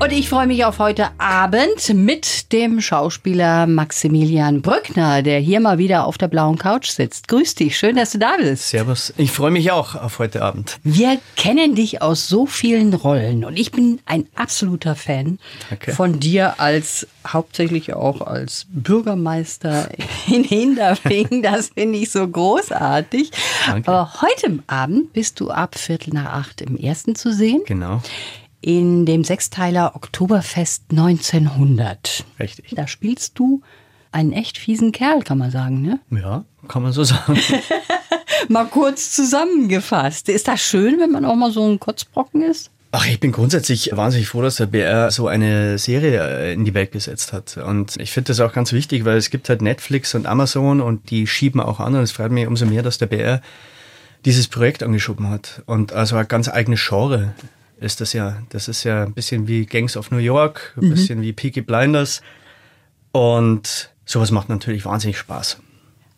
Und ich freue mich auf heute Abend mit dem Schauspieler Maximilian Brückner, der hier mal wieder auf der blauen Couch sitzt. Grüß dich, schön, dass du da bist. Servus, ich freue mich auch auf heute Abend. Wir kennen dich aus so vielen Rollen und ich bin ein absoluter Fan Danke. von dir als hauptsächlich auch als Bürgermeister in Hinterfingen. Das finde ich so großartig. Danke. Aber heute Abend bist du ab Viertel nach acht im ersten zu sehen. Genau, in dem Sechsteiler Oktoberfest 1900. richtig. Da spielst du einen echt fiesen Kerl, kann man sagen, ne? Ja, kann man so sagen. Mal kurz zusammengefasst. Ist das schön, wenn man auch mal so ein Kotzbrocken ist? Ach, ich bin grundsätzlich wahnsinnig froh, dass der BR so eine Serie äh, in die Welt gesetzt hat. Und ich finde das auch ganz wichtig, weil es gibt halt Netflix und Amazon und die schieben auch an. Und es freut mich umso mehr, dass der BR dieses Projekt angeschoben hat. Und also ein ganz eigenes Genre ist das ja. Das ist ja ein bisschen wie Gangs of New York, ein bisschen wie Peaky Blinders. Und sowas macht natürlich wahnsinnig Spaß.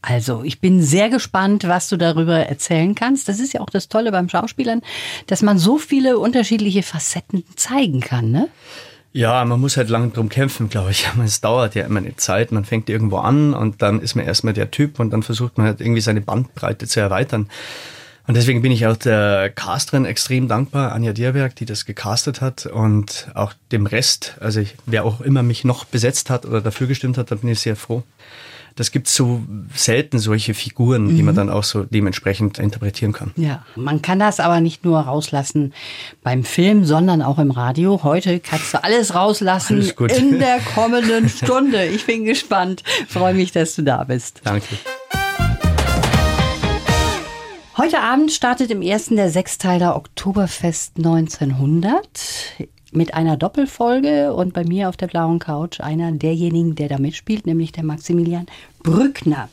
Also, ich bin sehr gespannt, was du darüber erzählen kannst. Das ist ja auch das Tolle beim Schauspielern, dass man so viele unterschiedliche Facetten zeigen kann, ne? Ja, man muss halt lange drum kämpfen, glaube ich. Es dauert ja immer eine Zeit. Man fängt irgendwo an und dann ist man erstmal der Typ und dann versucht man halt irgendwie seine Bandbreite zu erweitern. Und deswegen bin ich auch der Casterin extrem dankbar, Anja Dierberg, die das gecastet hat und auch dem Rest, also ich, wer auch immer mich noch besetzt hat oder dafür gestimmt hat, da bin ich sehr froh. Das gibt so selten solche Figuren, die man dann auch so dementsprechend interpretieren kann. Ja, man kann das aber nicht nur rauslassen beim Film, sondern auch im Radio. Heute kannst du alles rauslassen Alles in der kommenden Stunde. Ich bin gespannt. Freue mich, dass du da bist. Danke. Heute Abend startet im ersten der Sechsteiler Oktoberfest 1900 mit einer Doppelfolge und bei mir auf der blauen Couch einer derjenigen, der da mitspielt, nämlich der Maximilian Brückner.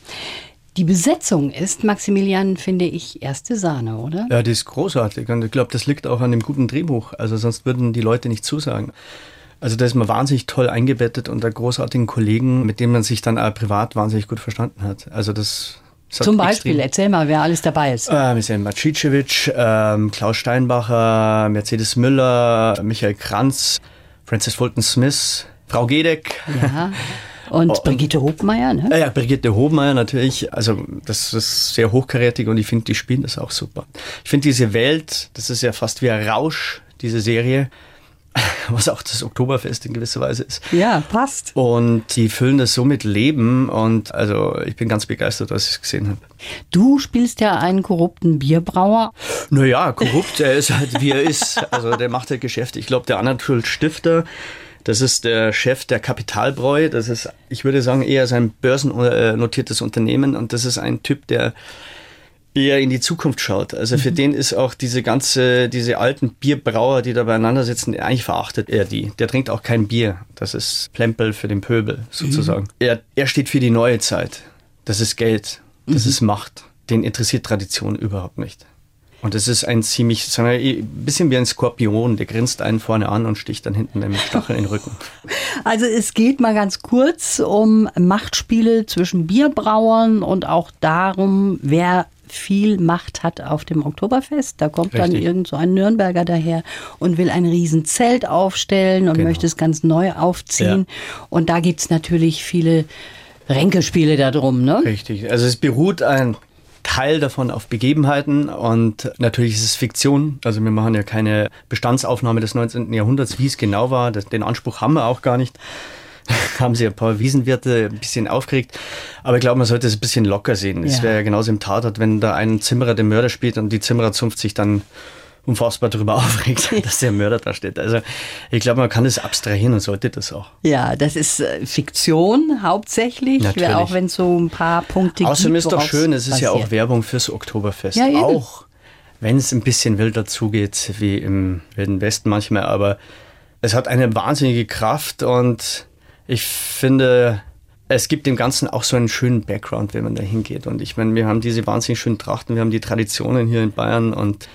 Die Besetzung ist, Maximilian, finde ich, erste Sahne, oder? Ja, die ist großartig und ich glaube, das liegt auch an dem guten Drehbuch. Also sonst würden die Leute nicht zusagen. Also da ist man wahnsinnig toll eingebettet unter großartigen Kollegen, mit denen man sich dann auch privat wahnsinnig gut verstanden hat. Also das, Zum Beispiel, extrem- erzähl mal, wer alles dabei ist. Äh, wir sehen Macicevic, ähm, Klaus Steinbacher, Mercedes Müller, Michael Kranz, Francis Fulton Smith, Frau Gedeck. Ja. Und Oh, Brigitte Hobmeier, ne? Äh, ja, Brigitte Hobmeier natürlich. Also das ist sehr hochkarätig und ich finde, die spielen das auch super. Ich finde diese Welt, das ist ja fast wie ein Rausch, diese Serie, was auch das Oktoberfest in gewisser Weise ist. Ja, passt. Und die füllen das so mit Leben und also ich bin ganz begeistert, was ich gesehen habe. Du spielst ja einen korrupten Bierbrauer. Naja, korrupt, er ist halt wie er ist. Also der macht halt Geschäfte. Ich glaube, der Anatol Stifter, das ist der Chef der Kapitalbräu. Das ist, ich würde sagen, eher sein börsennotiertes Unternehmen. Und das ist ein Typ, der eher in die Zukunft schaut. Also für den ist auch diese ganze, diese alten Bierbrauer, die da beieinander sitzen, eigentlich verachtet er die. Der trinkt auch kein Bier. Das ist Plempel für den Pöbel sozusagen. Er, er steht für die neue Zeit. Das ist Geld. Das ist Macht. Den interessiert Tradition überhaupt nicht. Und es ist ein ziemlich, sagen wir, ein bisschen wie ein Skorpion, der grinst einen vorne an und sticht dann hinten mit dem Stachel in den Rücken. Also es geht mal ganz kurz um Machtspiele zwischen Bierbrauern und auch darum, wer viel Macht hat auf dem Oktoberfest. Da kommt dann Richtig. irgend so ein Nürnberger daher und will ein Riesenzelt aufstellen und Genau. möchte es ganz neu aufziehen. Und da gibt's natürlich viele Ränkespiele darum, ne? Richtig. Also es beruht ein Teil davon auf Begebenheiten und natürlich ist es Fiktion. Also wir machen ja keine Bestandsaufnahme des 19. Jahrhunderts, wie es genau war. Das, den Anspruch haben wir auch gar nicht. Haben sie ein paar Wiesenwirte ein bisschen aufgeregt. Aber ich glaube, man sollte es ein bisschen locker sehen. Es Ja. wäre ja genauso im Tatort, wenn da ein Zimmerer den Mörder spielt und die Zimmererzunft sich dann unfassbar darüber aufregt, dass der Mörder da steht. Also ich glaube, man kann das abstrahieren und sollte das auch. Ja, das ist äh, Fiktion hauptsächlich, Natürlich. auch wenn es so ein paar Punkte Außerdem gibt. ist doch schön, es ist ja auch. Werbung fürs Oktoberfest. Ja, eben. auch wenn es ein bisschen wilder zugeht, wie im Wilden Westen manchmal, aber es hat eine wahnsinnige Kraft und ich finde, es gibt dem Ganzen auch so einen schönen Background, wenn man da hingeht. Und ich meine, wir haben diese wahnsinnig schönen Trachten, wir haben die Traditionen hier in Bayern und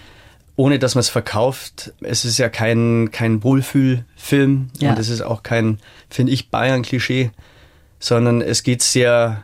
ohne dass man es verkauft, es ist ja kein, kein Wohlfühlfilm Ja. und es ist auch kein, finde ich, Bayern-Klischee, sondern es geht sehr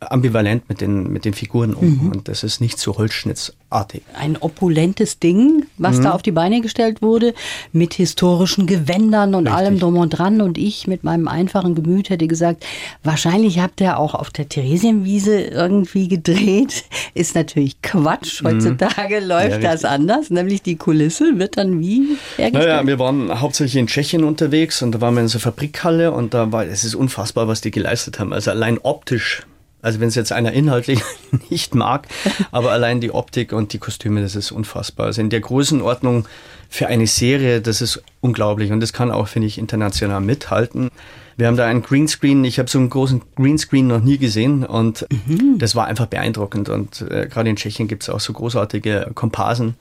ambivalent mit den, mit den Figuren um. Mhm. Und das ist nicht so holzschnittsartig. Ein opulentes Ding, was mhm. da auf die Beine gestellt wurde, mit historischen Gewändern und Richtig. allem drum und dran. Und ich mit meinem einfachen Gemüt hätte gesagt, wahrscheinlich habt ihr auch auf der Theresienwiese irgendwie gedreht. Ist natürlich Quatsch. Mhm. Heutzutage mhm. läuft ja, das anders. Nämlich die Kulisse wird dann wie hergestellt. Naja, wir waren hauptsächlich in Tschechien unterwegs und da waren wir in so einer Fabrikhalle und da war, es ist unfassbar, was die geleistet haben. Also allein optisch also wenn es jetzt einer inhaltlich nicht mag, aber allein die Optik und die Kostüme, das ist unfassbar. Also in der Größenordnung für eine Serie, das ist unglaublich und das kann auch, finde ich, international mithalten. Wir haben da einen Greenscreen, ich habe so einen großen Greenscreen noch nie gesehen und mhm. das war einfach beeindruckend. Und äh, gerade in Tschechien gibt es auch so großartige Komparsen,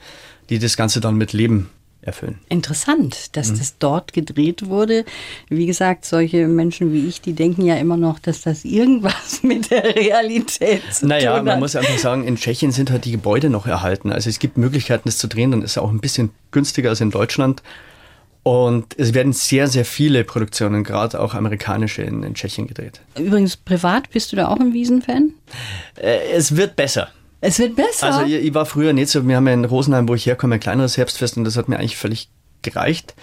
die das Ganze dann mit Leben erfüllen. Interessant, dass mhm. das dort gedreht wurde. Wie gesagt, solche Menschen wie ich, die denken ja immer noch, dass das irgendwas mit der Realität zu naja, tun hat. man muss einfach sagen, in Tschechien sind halt die Gebäude noch erhalten. Also es gibt Möglichkeiten, das zu drehen. Dann ist es auch ein bisschen günstiger als in Deutschland. Und es werden sehr, sehr viele Produktionen, gerade auch amerikanische, in, in Tschechien gedreht. Übrigens, privat bist du da auch ein Wiesenfan? Äh, es wird besser. Es wird besser. Also ich, ich, war früher nicht so, wir haben ja in Rosenheim, wo ich herkomme, ein kleineres Herbstfest und das hat mir eigentlich völlig gereicht.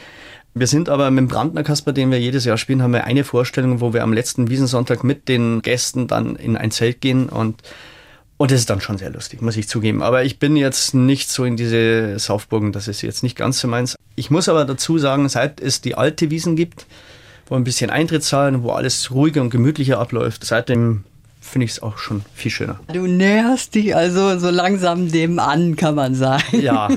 Wir sind aber mit dem Brandner Kasper, den wir jedes Jahr spielen, haben wir eine Vorstellung, wo wir am letzten Wiesensonntag mit den Gästen dann in ein Zelt gehen und und das ist dann schon sehr lustig, muss ich zugeben. Aber ich bin jetzt nicht so in diese Saufburgen, das ist jetzt nicht ganz so meins. Ich muss aber dazu sagen, seit es die alte Wiesen gibt, wo ein bisschen Eintritt zahlen, wo alles ruhiger und gemütlicher abläuft, seitdem finde ich es auch schon viel schöner. Du näherst dich also so langsam dem an, kann man sagen. Ja,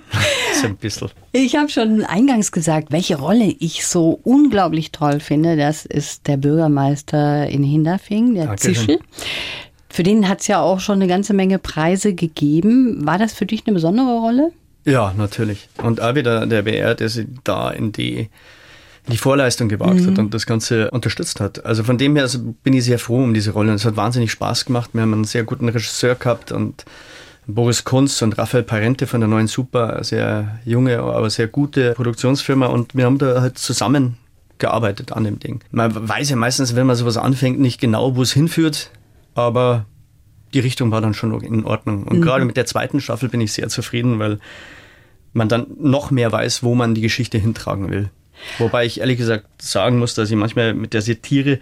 so ein bisschen. Ich habe schon eingangs gesagt, welche Rolle ich so unglaublich toll finde. Das ist der Bürgermeister in Hinterfing, der Danke Zischel. Für den hat es ja auch schon eine ganze Menge Preise gegeben. War das für dich eine besondere Rolle? Ja, natürlich. Und auch wieder der BR, der sich da in die die Vorleistung gewagt mhm. hat und das Ganze unterstützt hat. Also von dem her also bin ich sehr froh um diese Rolle. Und es hat wahnsinnig Spaß gemacht. Wir haben einen sehr guten Regisseur gehabt und Boris Kunz und Raphael Parente von der Neuen Super, sehr junge, aber sehr gute Produktionsfirma und wir haben da halt zusammen gearbeitet an dem Ding. Man weiß ja meistens, wenn man sowas anfängt, nicht genau, wo es hinführt, aber die Richtung war dann schon in Ordnung. Und mhm. gerade mit der zweiten Staffel bin ich sehr zufrieden, weil man dann noch mehr weiß, wo man die Geschichte hintragen will. Wobei ich ehrlich gesagt sagen muss, dass ich manchmal mit der Satire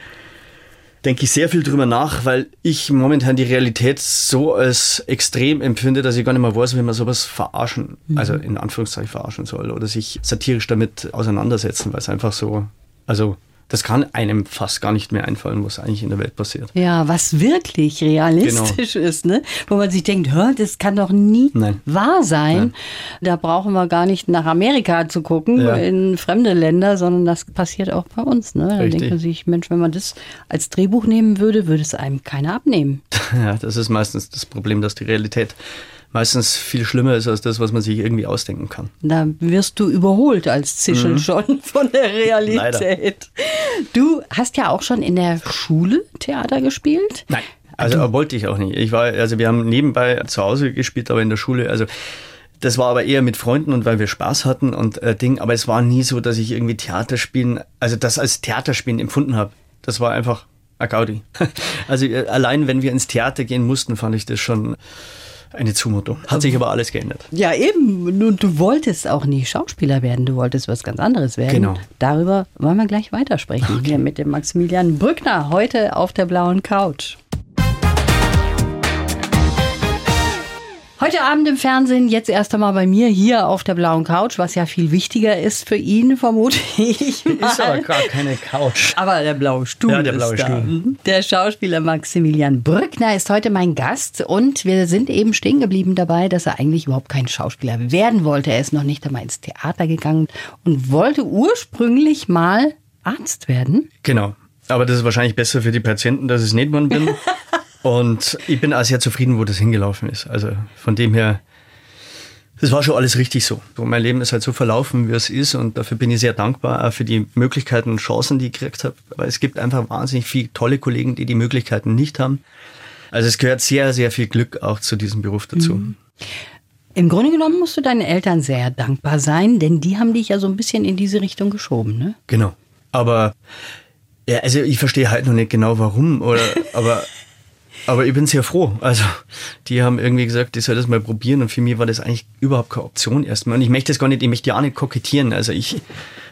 denke ich sehr viel drüber nach, weil ich momentan die Realität so als extrem empfinde, dass ich gar nicht mehr weiß, wie man sowas verarschen, mhm. also in Anführungszeichen verarschen soll oder sich satirisch damit auseinandersetzen, weil es einfach so, also das kann einem fast gar nicht mehr einfallen, was eigentlich in der Welt passiert. Ja, was wirklich realistisch genau. ist, ne? Wo man sich denkt, hör, das kann doch nie Nein. wahr sein. Nein. Da brauchen wir gar nicht nach Amerika zu gucken, ja. in fremde Länder, sondern das passiert auch bei uns. Ne? Da Richtig. denkt man sich, Mensch, wenn man das als Drehbuch nehmen würde, würde es einem keiner abnehmen. Ja, das ist meistens das Problem, dass die Realität meistens viel schlimmer ist als das, was man sich irgendwie ausdenken kann. Da wirst du überholt als Zischel mhm. schon von der Realität. Leider. Du hast ja auch schon in der Schule Theater gespielt. Nein. Also du? wollte ich auch nicht. Ich war, also wir haben nebenbei zu Hause gespielt, aber in der Schule, also das war aber eher mit Freunden und weil wir Spaß hatten und äh, Ding, aber es war nie so, dass ich irgendwie Theater spielen, also das als Theaterspielen empfunden habe. Das war einfach a Gaudi. Also äh, allein wenn wir ins Theater gehen mussten, fand ich das schon eine Zumutung. Hat sich aber alles geändert. Ja, eben. Du, du wolltest auch nie Schauspieler werden, du wolltest was ganz anderes werden. Genau. Darüber wollen wir gleich weitersprechen. Okay. Hier mit dem Maximilian Brückner heute auf der blauen Couch. Heute Abend im Fernsehen, jetzt erst einmal bei mir hier auf der blauen Couch, was ja viel wichtiger ist für ihn, vermute ich. Mal. Ist aber gar keine Couch. Aber der blaue Stuhl. Ja, der blaue Stuhl. Mhm. Der Schauspieler Maximilian Brückner ist heute mein Gast und wir sind eben stehen geblieben dabei, dass er eigentlich überhaupt kein Schauspieler werden wollte. Er ist noch nicht einmal ins Theater gegangen und wollte ursprünglich mal Arzt werden. Genau. Aber das ist wahrscheinlich besser für die Patienten, dass ich es nicht geworden bin. Und ich bin auch sehr zufrieden, wo das hingelaufen ist. Also von dem her, das war schon alles richtig so. so. Mein Leben ist halt so verlaufen, wie es ist und dafür bin ich sehr dankbar, auch für die Möglichkeiten und Chancen, die ich gekriegt habe. Weil es gibt einfach wahnsinnig viele tolle Kollegen, die die Möglichkeiten nicht haben. Also es gehört sehr, sehr viel Glück auch zu diesem Beruf dazu. Mhm. Im Grunde genommen musst du deinen Eltern sehr dankbar sein, denn die haben dich ja so ein bisschen in diese Richtung geschoben, ne? Genau. Aber ja, also ich verstehe halt noch nicht genau warum, oder aber Aber ich bin sehr froh. Also, die haben irgendwie gesagt, ich soll das mal probieren und für mich war das eigentlich überhaupt keine Option erstmal. Und ich möchte das gar nicht, ich möchte ja auch nicht kokettieren. Also ich,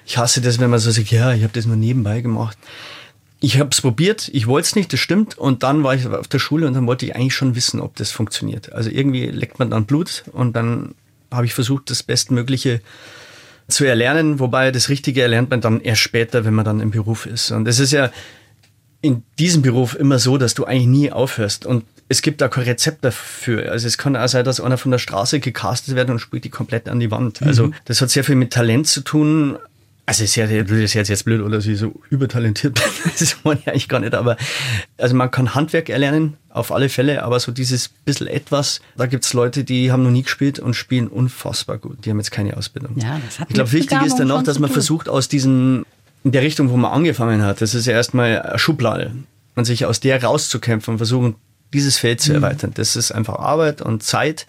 ich hasse das, wenn man so sagt, ja, ich habe das nur nebenbei gemacht. Ich habe es probiert, ich wollte es nicht, das stimmt. Und dann war ich auf der Schule und dann wollte ich eigentlich schon wissen, ob das funktioniert. Also irgendwie leckt man dann Blut und dann habe ich versucht, das Bestmögliche zu erlernen, wobei das Richtige erlernt man dann erst später, wenn man dann im Beruf ist. Und es ist ja in diesem Beruf immer so, dass du eigentlich nie aufhörst. Und es gibt da kein Rezept dafür. Also es kann auch sein, dass einer von der Straße gecastet wird und spielt die komplett an die Wand. Also mhm. das hat sehr viel mit Talent zu tun. Also ist ja, das ist jetzt, jetzt blöd, oder sie so übertalentiert bin. Das meine ich eigentlich gar nicht. Aber also man kann Handwerk erlernen, auf alle Fälle, aber so dieses bisschen etwas, da gibt's Leute, die haben noch nie gespielt und spielen unfassbar gut. Die haben jetzt keine Ausbildung. Ja, das hat ich glaube, wichtig ist dann noch, dass man versucht, aus diesen, in der Richtung, wo man angefangen hat, das ist ja erstmal eine Schublade. Und sich aus der rauszukämpfen und versuchen, dieses Feld zu mhm. erweitern. Das ist einfach Arbeit und Zeit.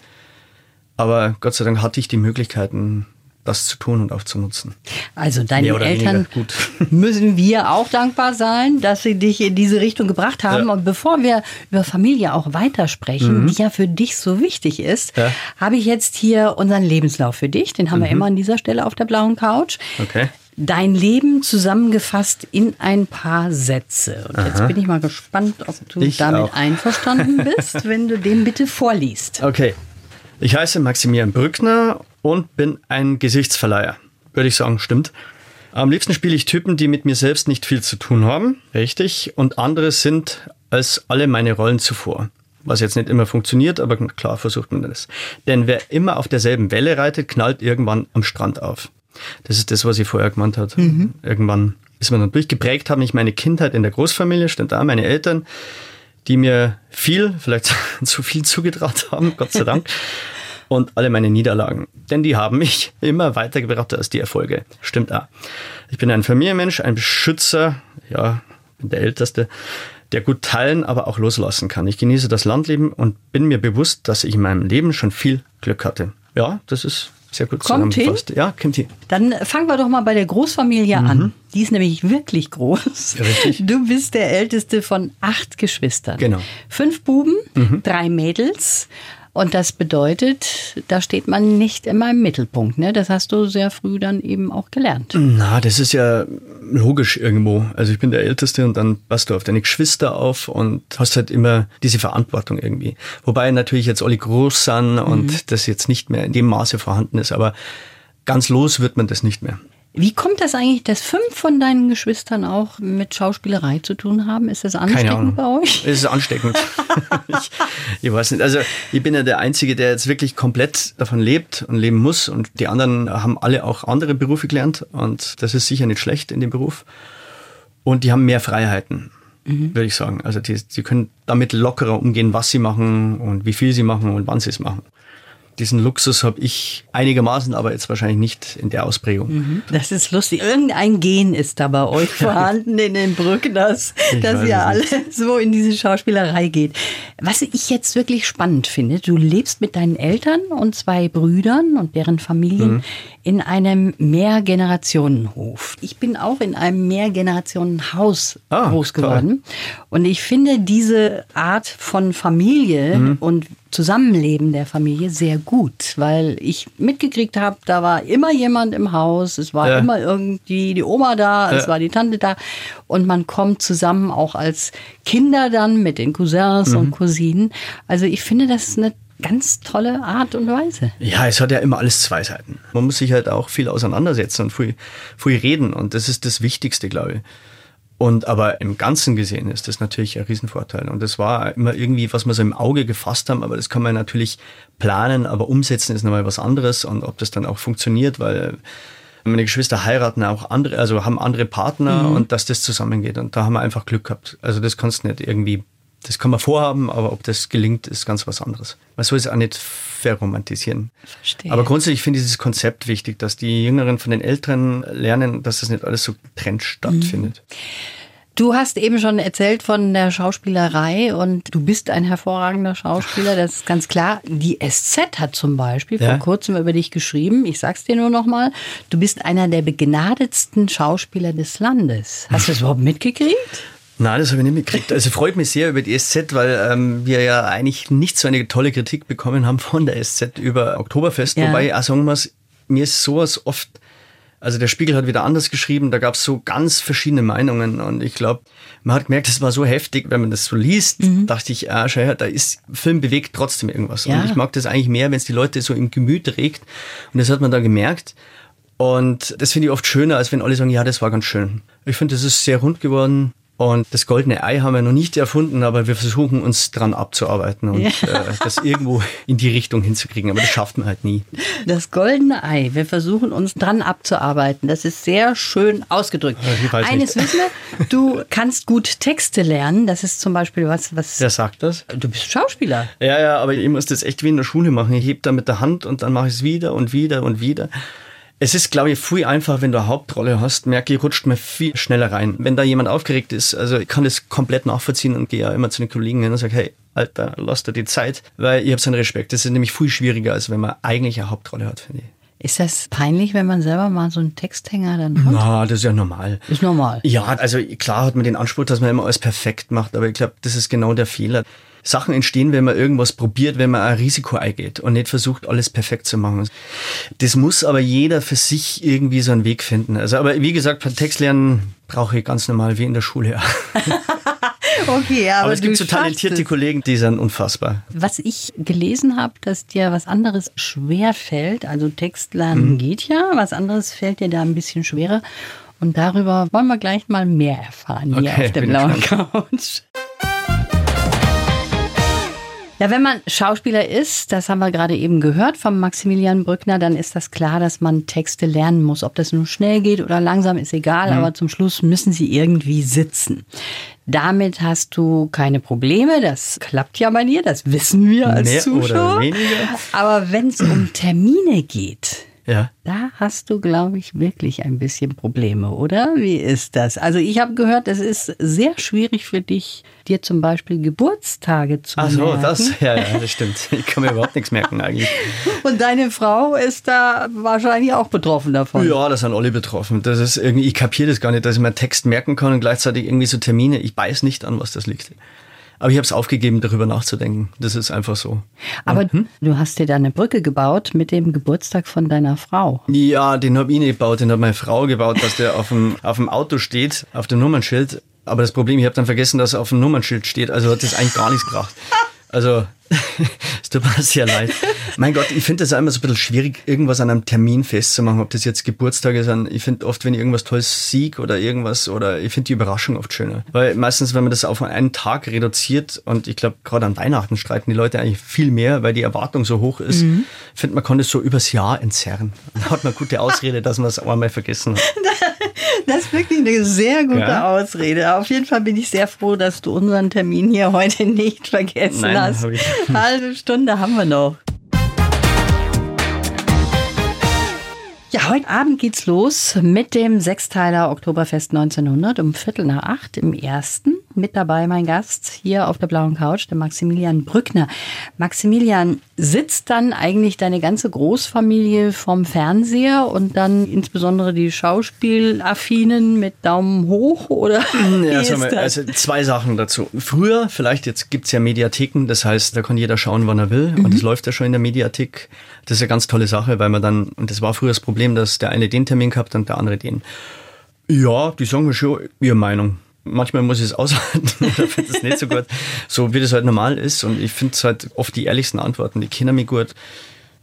Aber Gott sei Dank hatte ich die Möglichkeiten, das zu tun und auch zu nutzen. Also deinen Eltern müssen wir auch dankbar sein, dass sie dich in diese Richtung gebracht haben. Ja. Und bevor wir über Familie auch weitersprechen, mhm. die ja für dich so wichtig ist, ja. habe ich jetzt hier unseren Lebenslauf für dich. Den haben mhm. wir immer an dieser Stelle auf der blauen Couch. Okay. Dein Leben zusammengefasst in ein paar Sätze. Und Aha. jetzt bin ich mal gespannt, ob du ich damit auch. einverstanden bist, wenn du den bitte vorliest. Okay. Ich heiße Maximilian Brückner und bin ein Gesichtsverleiher. Würde ich sagen, stimmt. Am liebsten spiele ich Typen, die mit mir selbst nicht viel zu tun haben. Richtig. Und andere sind als alle meine Rollen zuvor. Was jetzt nicht immer funktioniert, aber klar versucht man das. Denn wer immer auf derselben Welle reitet, knallt irgendwann am Strand auf. Das ist das, was ich vorher gemeint habe. Mhm. Irgendwann ist man dann durchgeprägt, habe mich meine Kindheit in der Großfamilie, stand da meine Eltern, die mir viel, vielleicht zu viel zugetraut haben, Gott sei Dank und alle meine Niederlagen. Denn die haben mich immer weitergebracht als die Erfolge. Stimmt auch. Ich bin ein Familienmensch, ein Beschützer, ja, bin der Älteste, der gut teilen, aber auch loslassen kann. Ich genieße das Landleben und bin mir bewusst, dass ich in meinem Leben schon viel Glück hatte. Ja, das ist sehr gut kommt. Hin? Ja, kommt hin. Dann fangen wir doch mal bei der Großfamilie mhm. an. Die ist nämlich wirklich groß. Richtig. Du bist der älteste von acht Geschwistern. Genau. Fünf Buben, mhm. drei Mädels. Und das bedeutet, da steht man nicht immer im Mittelpunkt. Ne? Das hast du sehr früh dann eben auch gelernt. Na, das ist ja logisch irgendwo. Also ich bin der Älteste und dann passt du auf deine Geschwister auf und hast halt immer diese Verantwortung irgendwie. Wobei natürlich jetzt alle groß sind und mhm. das jetzt nicht mehr in dem Maße vorhanden ist. Aber ganz los wird man das nicht mehr. Wie kommt das eigentlich, dass fünf von deinen Geschwistern auch mit Schauspielerei zu tun haben? Ist das ansteckend bei euch? Es ist ansteckend. ich, ich, weiß nicht. Also ich bin ja der Einzige, der jetzt wirklich komplett davon lebt und leben muss. Und die anderen haben alle auch andere Berufe gelernt. Und das ist sicher nicht schlecht in dem Beruf. Und die haben mehr Freiheiten, mhm. würde ich sagen. Also die, die können damit lockerer umgehen, was sie machen und wie viel sie machen und wann sie es machen. Diesen Luxus habe ich einigermaßen, aber jetzt wahrscheinlich nicht in der Ausprägung. Mhm. Das ist lustig. Irgendein Gen ist da bei euch vorhanden in den Brückners, dass ihr alle so in diese Schauspielerei geht. Was ich jetzt wirklich spannend finde, du lebst mit deinen Eltern und zwei Brüdern und deren Familien mhm. in einem Mehrgenerationenhof. Ich bin auch in einem Mehrgenerationenhaus ah, groß geworden. Toll. Und ich finde diese Art von Familie mhm. und Zusammenleben der Familie sehr gut, weil ich mitgekriegt habe, da war immer jemand im Haus, es war ja. immer irgendwie die Oma da, ja. es war die Tante da und man kommt zusammen auch als Kinder dann mit den Cousins mhm. und Cousinen. Also ich finde, das ist eine ganz tolle Art und Weise. Ja, es hat ja immer alles zwei Seiten. Man muss sich halt auch viel auseinandersetzen und viel, viel reden und das ist das Wichtigste, glaube ich. Und aber im Ganzen gesehen ist das natürlich ein Riesenvorteil. Und das war immer irgendwie, was wir so im Auge gefasst haben, aber das kann man natürlich planen, aber umsetzen ist nochmal was anderes und ob das dann auch funktioniert, weil meine Geschwister heiraten auch andere, also haben andere Partner mhm. und dass das zusammengeht. Und da haben wir einfach Glück gehabt. Also das kannst du nicht irgendwie, das kann man vorhaben, aber ob das gelingt, ist ganz was anderes. Man soll es auch nicht verromantisieren. Verstehe. Aber grundsätzlich finde ich dieses Konzept wichtig, dass die Jüngeren von den Älteren lernen, dass das nicht alles so getrennt stattfindet. Mhm. Du hast eben schon erzählt von der Schauspielerei und du bist ein hervorragender Schauspieler, das ist ganz klar. Die SZ hat zum Beispiel ja? vor kurzem über dich geschrieben, ich sag's dir nur nochmal, du bist einer der begnadetsten Schauspieler des Landes. Hast du das überhaupt mitgekriegt? Nein, das habe ich nicht mitgekriegt. Also freut mich sehr über die SZ, weil ähm, wir ja eigentlich nicht so eine tolle Kritik bekommen haben von der SZ über Oktoberfest. Ja. Wobei auch sagen muss, mir ist sowas oft, also der Spiegel hat wieder anders geschrieben, da gab es so ganz verschiedene Meinungen und ich glaube, man hat gemerkt, es war so heftig, wenn man das so liest, dachte ich, ah, schau her, da ist, Film bewegt trotzdem irgendwas. Ja. Und ich mag das eigentlich mehr, wenn es die Leute so im Gemüt regt und das hat man da gemerkt. Und das finde ich oft schöner, als wenn alle sagen, ja, das war ganz schön. Ich finde, das ist sehr rund geworden. Und das goldene Ei haben wir noch nicht erfunden, aber wir versuchen uns dran abzuarbeiten und Ja. äh, das irgendwo in die Richtung hinzukriegen. Aber das schafft man halt nie. Das goldene Ei. Wir versuchen uns dran abzuarbeiten. Das ist sehr schön ausgedrückt. weiß Eines nicht. wissen wir, du kannst gut Texte lernen. Das ist zum Beispiel was, was. Wer sagt das? Du bist Schauspieler. Ja, ja, aber ich muss das echt wie in der Schule machen. Ich heb da mit der Hand und dann mache ich es wieder und wieder und wieder. Es ist, glaube ich, viel einfacher, wenn du eine Hauptrolle hast, merke ich, rutscht man viel schneller rein. Wenn da jemand aufgeregt ist, also ich kann das komplett nachvollziehen und gehe ja immer zu den Kollegen hin und sage, hey, Alter, lass dir die Zeit, weil ich habe seinen Respekt. Das ist nämlich viel schwieriger, als wenn man eigentlich eine Hauptrolle hat, finde ich. Ist das peinlich, wenn man selber mal so einen Texthänger dann hat? Na, das ist ja normal. Ist normal. Ja, also klar hat man den Anspruch, dass man immer alles perfekt macht, aber ich glaube, das ist genau der Fehler. Sachen entstehen, wenn man irgendwas probiert, wenn man ein Risiko eingeht und nicht versucht, alles perfekt zu machen. Das muss aber jeder für sich irgendwie so einen Weg finden. Also, aber wie gesagt, beim Textlernen brauche ich ganz normal wie in der Schule. Okay, aber, Aber es gibt so talentierte es. Kollegen, die sind unfassbar. Was ich gelesen habe, dass dir was anderes schwer fällt, also Textlernen Mhm. geht ja, was anderes fällt dir da ein bisschen schwerer. Und darüber wollen wir gleich mal mehr erfahren hier Okay, auf der blauen. Couch. Ja, wenn man Schauspieler ist, das haben wir gerade eben gehört vom Maximilian Brückner, dann ist das klar, dass man Texte lernen muss. Ob das nun schnell geht oder langsam, ist egal, Mhm. aber zum Schluss müssen sie irgendwie sitzen. Damit hast du keine Probleme, das klappt ja bei dir, das wissen wir als Mehr oder Zuschauer. weniger. Aber wenn es um Termine geht, Ja. da hast du, glaube ich, wirklich ein bisschen Probleme, oder? Wie ist das? Also ich habe gehört, es ist sehr schwierig für dich, dir zum Beispiel Geburtstage zu Ach so, merken. das, ja, ja, das stimmt. Ich kann mir überhaupt nichts merken eigentlich. Und deine Frau ist da wahrscheinlich auch betroffen davon. Ja, da sind alle betroffen. Das ist irgendwie, ich kapiere das gar nicht, dass ich mir einen Text merken kann und gleichzeitig irgendwie so Termine. Ich weiß nicht, an was das liegt. Aber ich habe es aufgegeben, darüber nachzudenken. Das ist einfach so. Aber du hast dir da eine Brücke gebaut mit dem Geburtstag von deiner Frau. Ja, den habe ich nicht gebaut, den hat meine Frau gebaut, dass der auf dem, auf dem Auto steht, auf dem Nummernschild. Aber das Problem, ich habe dann vergessen, dass er auf dem Nummernschild steht. Also hat das eigentlich gar nichts gebracht. Also, es tut mir sehr leid. Mein Gott, ich finde auch immer so ein bisschen schwierig, irgendwas an einem Termin festzumachen, ob das jetzt Geburtstage sind. Ich finde oft, wenn ich irgendwas Tolles sieg oder irgendwas, oder ich finde die Überraschung oft schöner. Weil meistens, wenn man das auf einen Tag reduziert, und ich glaube, gerade an Weihnachten streiten die Leute eigentlich viel mehr, weil die Erwartung so hoch ist, Mhm. finde man kann das so übers Jahr entzerren. Dann hat man gute Ausrede, dass man es einmal vergessen hat. Das ist wirklich eine sehr gute Ja? Ausrede. Auf jeden Fall bin ich sehr froh, dass du unseren Termin hier heute nicht vergessen Nein, hast. Halbe Stunde haben wir noch. Ja, heute Abend geht's los mit dem Sechsteiler Oktoberfest 1900 um Viertel nach acht im ersten. Mit dabei mein Gast hier auf der blauen Couch, der Maximilian Brückner. Maximilian, sitzt dann eigentlich deine ganze Großfamilie vom Fernseher und dann insbesondere die Schauspielaffinen mit Daumen hoch oder Ja, mal, also zwei Sachen dazu. Früher, vielleicht jetzt gibt's ja Mediatheken, das heißt, da kann jeder schauen, wann er will. Und das läuft ja schon in der Mediathek. Das ist eine ganz tolle Sache, weil man dann, und das war früher das Problem, dass der eine den Termin gehabt und der andere den. Ja, die sagen mir schon ihre Meinung. Manchmal muss ich es aushalten oder finde es nicht so gut. So wie das halt normal ist. Und ich finde es halt oft die ehrlichsten Antworten. Die kennen mich gut.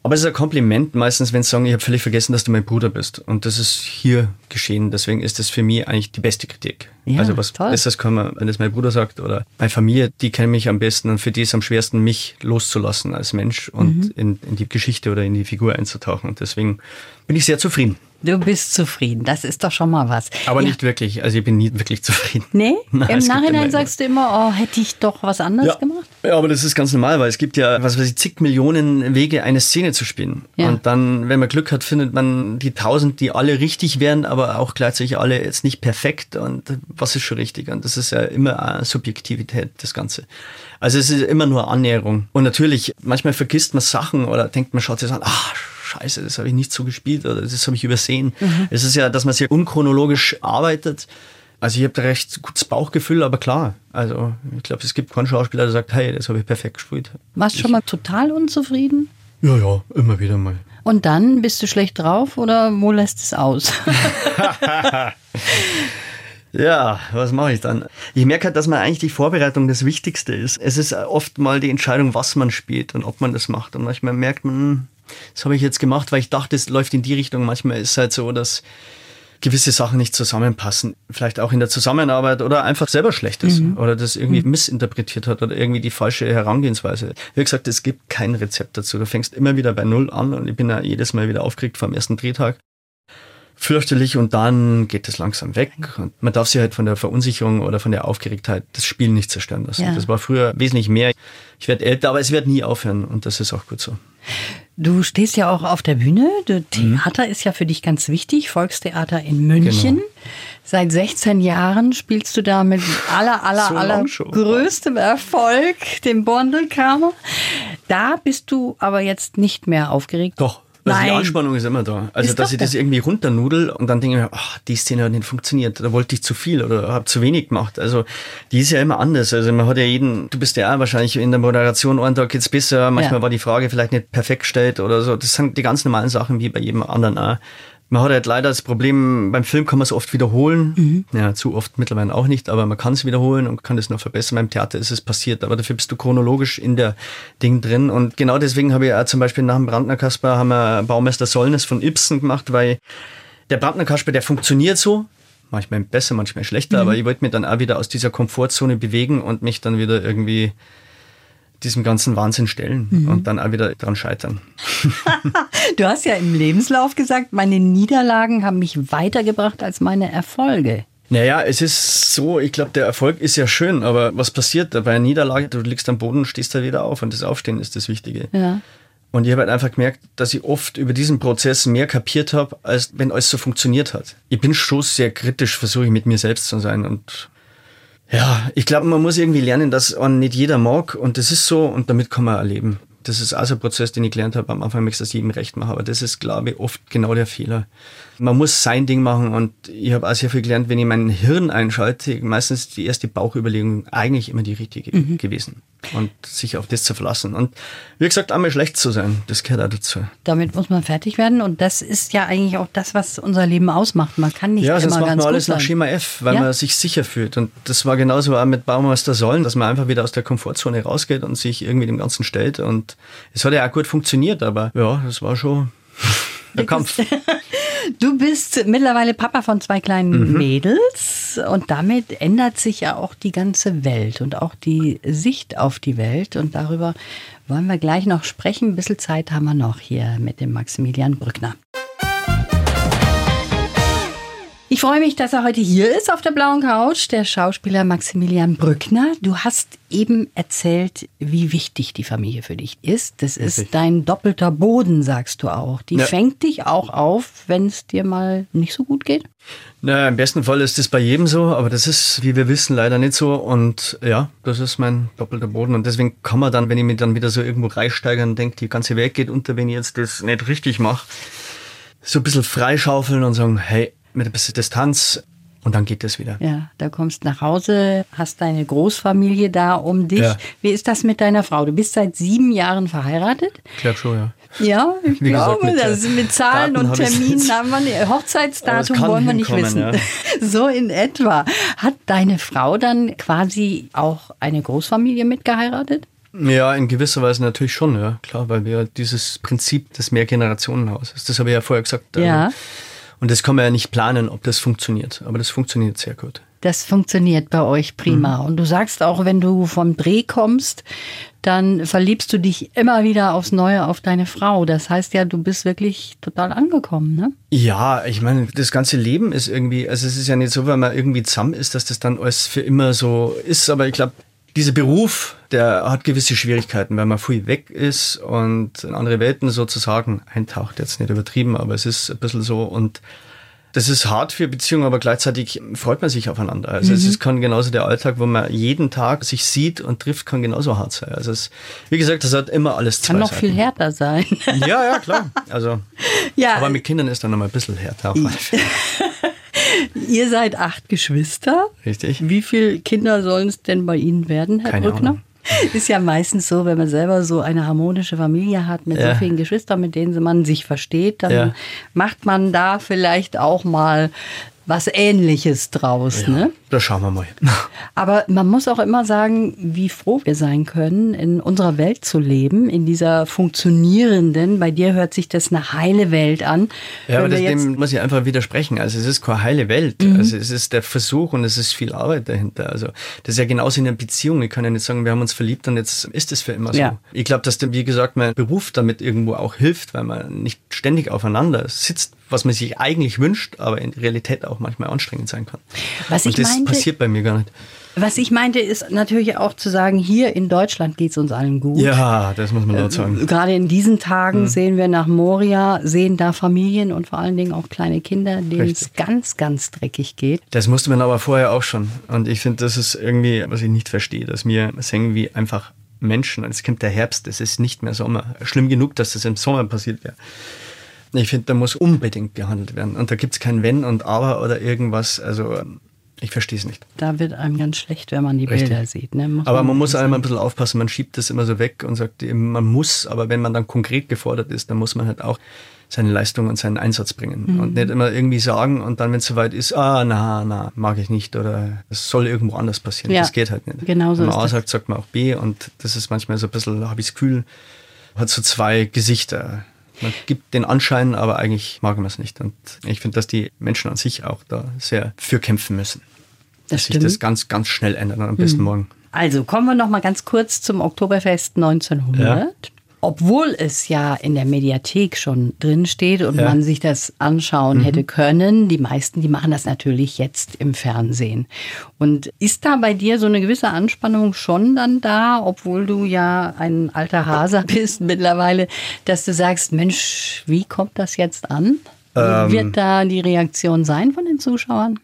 Aber es ist ein Kompliment meistens, wenn sie sagen, ich habe völlig vergessen, dass du mein Bruder bist. Und das ist hier geschehen. Deswegen ist das für mich eigentlich die beste Kritik. Ja, also was toll. Besseres kann man, wenn das mein Bruder sagt oder meine Familie, die kennen mich am besten und für die ist am schwersten, mich loszulassen als Mensch und Mhm. in, in die Geschichte oder in die Figur einzutauchen. Und deswegen bin ich sehr zufrieden. Du bist zufrieden, das ist doch schon mal was. Aber Ja. nicht wirklich. Also ich bin nie wirklich zufrieden. Nee? Nein, Im Nachhinein sagst du immer, oh, hätte ich doch was anderes Ja. gemacht? ja, aber das ist ganz normal, weil es gibt ja, was weiß ich, zig Millionen Wege, eine Szene zu spielen. Ja. Und dann, wenn man Glück hat, findet man die tausend, die alle richtig wären, aber auch gleichzeitig alle jetzt nicht perfekt. Und was ist schon richtig? Und das ist ja immer Subjektivität, das Ganze. Also es ist immer nur Annäherung. Und natürlich, manchmal vergisst man Sachen oder denkt man, schaut sich an, ah, scheiße, das habe ich nicht so gespielt oder das habe ich übersehen. Es ist ja, dass man sehr unchronologisch arbeitet. Also ich habe da recht gutes Bauchgefühl, aber klar. Also ich glaube, es gibt keinen Schauspieler, der sagt, hey, das habe ich perfekt gespielt. Warst du schon mal total unzufrieden? Ja, ja, immer wieder mal. Und dann bist du schlecht drauf oder wo lässt es aus? Ja, was mache ich dann? Ich merke halt, dass man eigentlich die Vorbereitung das Wichtigste ist. Es ist oft mal die Entscheidung, was man spielt und ob man das macht. Und manchmal merkt man, hm, das habe ich jetzt gemacht, weil ich dachte, es läuft in die Richtung. Manchmal ist es halt so, dass gewisse Sachen nicht zusammenpassen. Vielleicht auch in der Zusammenarbeit oder einfach selber schlecht ist mhm. oder das irgendwie mhm. missinterpretiert hat oder irgendwie die falsche Herangehensweise. Wie gesagt, es gibt kein Rezept dazu. Du fängst immer wieder bei Null an und ich bin ja jedes Mal wieder aufgeregt vom ersten Drehtag fürchterlich und dann geht es langsam weg. Und man darf sich halt von der Verunsicherung oder von der Aufgeregtheit das Spiel nicht zerstören lassen. Ja. Das war früher wesentlich mehr. Ich werde älter, aber es wird nie aufhören und das ist auch gut so. Du stehst ja auch auf der Bühne. Du, Theater mhm. ist ja für dich ganz wichtig. Volkstheater in München. Genau. Seit 16 Jahren spielst du da mit aller, aller, so aller größtem Erfolg dem Borndelkammer. Da bist du aber jetzt nicht mehr aufgeregt. Doch. Also Nein. die Anspannung ist immer da. Also, ist dass ich das irgendwie runternudel und dann denke ich mir, ach, die Szene hat nicht funktioniert, da wollte ich zu viel oder habe zu wenig gemacht. Also, die ist ja immer anders. Also, man hat ja jeden, du bist ja auch wahrscheinlich in der Moderation, einen Tag geht's besser, manchmal ja. war die Frage vielleicht nicht perfekt gestellt oder so. Das sind die ganz normalen Sachen wie bei jedem anderen auch. Man hat halt leider das Problem, beim Film kann man es oft wiederholen. Mhm. Ja, zu oft mittlerweile auch nicht, aber man kann es wiederholen und kann es noch verbessern. Beim Theater ist es passiert, aber dafür bist du chronologisch in der Ding drin. Und genau deswegen habe ich auch zum Beispiel nach dem Brandner Kasper haben wir Baumeister Sollnes von Ibsen gemacht, weil der Brandner Kasper, der funktioniert so. Manchmal besser, manchmal schlechter, mhm. aber ich wollte mich dann auch wieder aus dieser Komfortzone bewegen und mich dann wieder irgendwie diesem ganzen Wahnsinn stellen mhm. und dann auch wieder dran scheitern. du hast ja im Lebenslauf gesagt, meine Niederlagen haben mich weitergebracht als meine Erfolge. Naja, es ist so, ich glaube, der Erfolg ist ja schön, aber was passiert bei einer Niederlage? Du liegst am Boden, stehst da wieder auf und das Aufstehen ist das Wichtige. Ja. Und ich habe halt einfach gemerkt, dass ich oft über diesen Prozess mehr kapiert habe, als wenn alles so funktioniert hat. Ich bin schon sehr kritisch, versuche ich mit mir selbst zu sein und ja, ich glaube, man muss irgendwie lernen, dass man nicht jeder mag und das ist so und damit kann man erleben. Das ist also ein Prozess, den ich gelernt habe. Am Anfang möchte ich das jedem recht machen, aber das ist, glaube ich, oft genau der Fehler. Man muss sein Ding machen und ich habe auch sehr viel gelernt, wenn ich mein Hirn einschalte, meistens die erste Bauchüberlegung eigentlich immer die richtige mhm. gewesen und sich auf das zu verlassen. Und wie gesagt, einmal schlecht zu sein, das gehört auch dazu. Damit muss man fertig werden und das ist ja eigentlich auch das, was unser Leben ausmacht. Man kann nicht ja, immer macht man alles nach Schema F, weil ja? man sich sicher fühlt. Und das war genauso auch mit Baumeister Sollen, dass man einfach wieder aus der Komfortzone rausgeht und sich irgendwie dem Ganzen stellt. Und es hat ja auch gut funktioniert, aber ja, das war schon der Kampf. Du bist mittlerweile Papa von zwei kleinen mhm. Mädels und damit ändert sich ja auch die ganze Welt und auch die Sicht auf die Welt. Und darüber wollen wir gleich noch sprechen. Ein bisschen Zeit haben wir noch hier mit dem Maximilian Brückner. Ich freue mich, dass er heute hier ist auf der blauen Couch, der Schauspieler Maximilian Brückner. Du hast eben erzählt, wie wichtig die Familie für dich ist. Das ist dein doppelter Boden, sagst du auch. Die ja. fängt dich auch auf, wenn es dir mal nicht so gut geht? Na, im besten Fall ist das bei jedem so, aber das ist, wie wir wissen, leider nicht so. Und ja, das ist mein doppelter Boden. Und deswegen kann man dann, wenn ich mich dann wieder so irgendwo reinsteigern denke, die ganze Welt geht unter, wenn ich jetzt das nicht richtig mache, so ein bisschen freischaufeln und sagen, hey, mit ein bisschen Distanz und dann geht es wieder. Ja, da kommst nach Hause, hast deine Großfamilie da um dich. Ja. Wie ist das mit deiner Frau? Du bist seit sieben Jahren verheiratet? Ich glaube schon, ja. Ja, ich Wie glaube, gesagt, mit, das mit Zahlen Daten und Terminen haben wir nicht. Hochzeitsdatum wollen wir nicht wissen. Ja. So in etwa. Hat deine Frau dann quasi auch eine Großfamilie mitgeheiratet? Ja, in gewisser Weise natürlich schon, ja, klar, weil wir dieses Prinzip des Mehrgenerationenhauses, das habe ich ja vorher gesagt. Ja. Also, und das kann man ja nicht planen, ob das funktioniert. Aber das funktioniert sehr gut. Das funktioniert bei euch prima. Mhm. Und du sagst auch, wenn du vom Dreh kommst, dann verliebst du dich immer wieder aufs Neue auf deine Frau. Das heißt ja, du bist wirklich total angekommen, ne? Ja, ich meine, das ganze Leben ist irgendwie, also es ist ja nicht so, wenn man irgendwie zusammen ist, dass das dann alles für immer so ist. Aber ich glaube, dieser Beruf, der hat gewisse Schwierigkeiten, weil man viel weg ist und in andere Welten sozusagen eintaucht. Jetzt nicht übertrieben, aber es ist ein bisschen so und das ist hart für Beziehungen, aber gleichzeitig freut man sich aufeinander. Also mhm. es ist, kann genauso der Alltag, wo man jeden Tag sich sieht und trifft, kann genauso hart sein. Also es, wie gesagt, das hat immer alles zwei Kann noch Seiten. viel härter sein. Ja, ja, klar. Also, ja. Aber mit Kindern ist dann noch mal ein bisschen härter. Ihr seid acht Geschwister. Richtig. Wie viele Kinder sollen es denn bei Ihnen werden, Herr Keine Brückner? Ahnung. Ist ja meistens so, wenn man selber so eine harmonische Familie hat mit Ja. so vielen Geschwistern, mit denen man sich versteht, dann Ja. macht man da vielleicht auch mal was Ähnliches draus. Ne? Da schauen wir mal. Aber man muss auch immer sagen, wie froh wir sein können, in unserer Welt zu leben, in dieser funktionierenden, bei dir hört sich das eine heile Welt an. Ja, aber dem muss ich einfach widersprechen. Also es ist keine heile Welt. Mhm. Also es ist der Versuch und es ist viel Arbeit dahinter. Also das ist ja genauso in einer Beziehung. Ich kann ja nicht sagen, wir haben uns verliebt und jetzt ist es für immer so. Ja. Ich glaube, dass, wie gesagt, mein Beruf damit irgendwo auch hilft, weil man nicht ständig aufeinander sitzt, was man sich eigentlich wünscht, aber in Realität auch manchmal anstrengend sein kann. Was und ich das meinte- passiert bei mir gar nicht. Was ich meinte, ist natürlich auch zu sagen, hier in Deutschland geht es uns allen gut. Ja, das muss man laut sagen. Gerade in diesen Tagen Mhm. sehen wir nach Moria, sehen da Familien und vor allen Dingen auch kleine Kinder, denen es ganz, ganz dreckig geht. Das musste man aber vorher auch schon. Und ich finde, das ist irgendwie, was ich nicht verstehe, dass wir singen wie einfach Menschen. Es kommt der Herbst, es ist nicht mehr Sommer. Schlimm genug, dass das im Sommer passiert wäre. Ich finde, da muss unbedingt gehandelt werden. Und da gibt es kein Wenn und Aber oder irgendwas. Also ich verstehe es nicht. Da wird einem ganz schlecht, wenn man die Richtig. Bilder sieht. Ne? Aber man muss einmal ein bisschen aufpassen, man schiebt das immer so weg und sagt, man muss, aber wenn man dann konkret gefordert ist, dann muss man halt auch seine Leistung und seinen Einsatz bringen. Und nicht immer irgendwie sagen und dann, wenn es soweit ist, ah, na, na, mag ich nicht oder es soll irgendwo anders passieren. Ja, Das geht halt nicht. genau so Wenn man ist A sagt, sagt man auch B und das ist manchmal so ein bisschen, habe ich das Gefühl, hat so zwei Gesichter. Man gibt den Anschein, aber eigentlich mag man es nicht. Und ich finde, dass die Menschen an sich auch da sehr für kämpfen müssen. Das dass sich stimmt. das ganz, ganz schnell ändert am besten morgen. Also kommen wir noch mal ganz kurz zum Oktoberfest 1900. Obwohl es ja in der Mediathek schon drin steht und Ja. man sich das anschauen Mhm. hätte können, die meisten, die machen das natürlich jetzt im Fernsehen. Und ist da bei dir so eine gewisse Anspannung schon dann da, obwohl du ja ein alter Hase bist mittlerweile, dass du sagst, Mensch, wie kommt das jetzt an? Wie Ähm. wird da die Reaktion sein von den Zuschauern?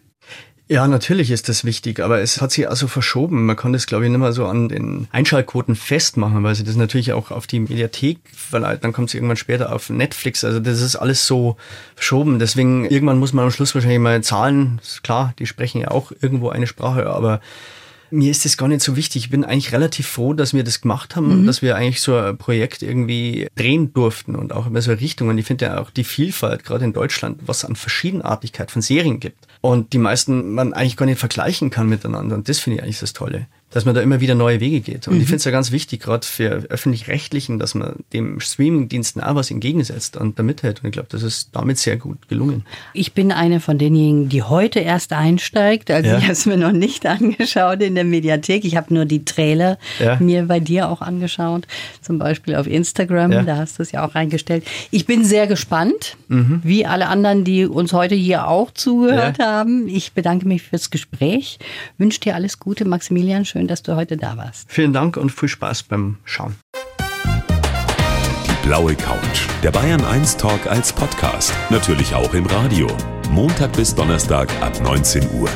Ja, natürlich ist das wichtig, aber es hat sich also verschoben. Man kann das, glaube ich, nicht mehr so an den Einschaltquoten festmachen, weil sie das natürlich auch auf die Mediathek verleiht. Dann kommt sie irgendwann später auf Netflix. Also das ist alles so verschoben. Deswegen, irgendwann muss man am Schluss wahrscheinlich mal Zahlen, ist klar, die sprechen ja auch irgendwo eine Sprache, aber mir ist das gar nicht so wichtig. Ich bin eigentlich relativ froh, dass wir das gemacht haben und dass wir eigentlich so ein Projekt irgendwie drehen durften und auch immer so Richtungen. Ich finde ja auch die Vielfalt, gerade in Deutschland, was an Verschiedenartigkeit von Serien gibt. Und die meisten man eigentlich gar nicht vergleichen kann miteinander. Und das finde ich eigentlich das Tolle. Dass man da immer wieder neue Wege geht. Und ich finde es ja ganz wichtig, gerade für Öffentlich-Rechtlichen, dass man dem Streaming-Diensten auch was entgegensetzt und da mithält. Und ich glaube, das ist damit sehr gut gelungen. Ich bin eine von denjenigen, die heute erst einsteigt. Also Ja. ich habe es mir noch nicht angeschaut in der Mediathek. Ich habe nur die Trailer Ja. mir bei dir auch angeschaut. Zum Beispiel auf Instagram, Ja. da hast du es ja auch reingestellt. Ich bin sehr gespannt, Mhm. wie alle anderen, die uns heute hier auch zugehört haben. Ich bedanke mich fürs Gespräch. Wünsche dir alles Gute, Maximilian. Schön, dass du heute da warst. Vielen Dank und viel Spaß beim Schauen. Die blaue Couch. Der Bayern 1 Talk als Podcast. Natürlich auch im Radio. Montag bis Donnerstag ab 19 Uhr.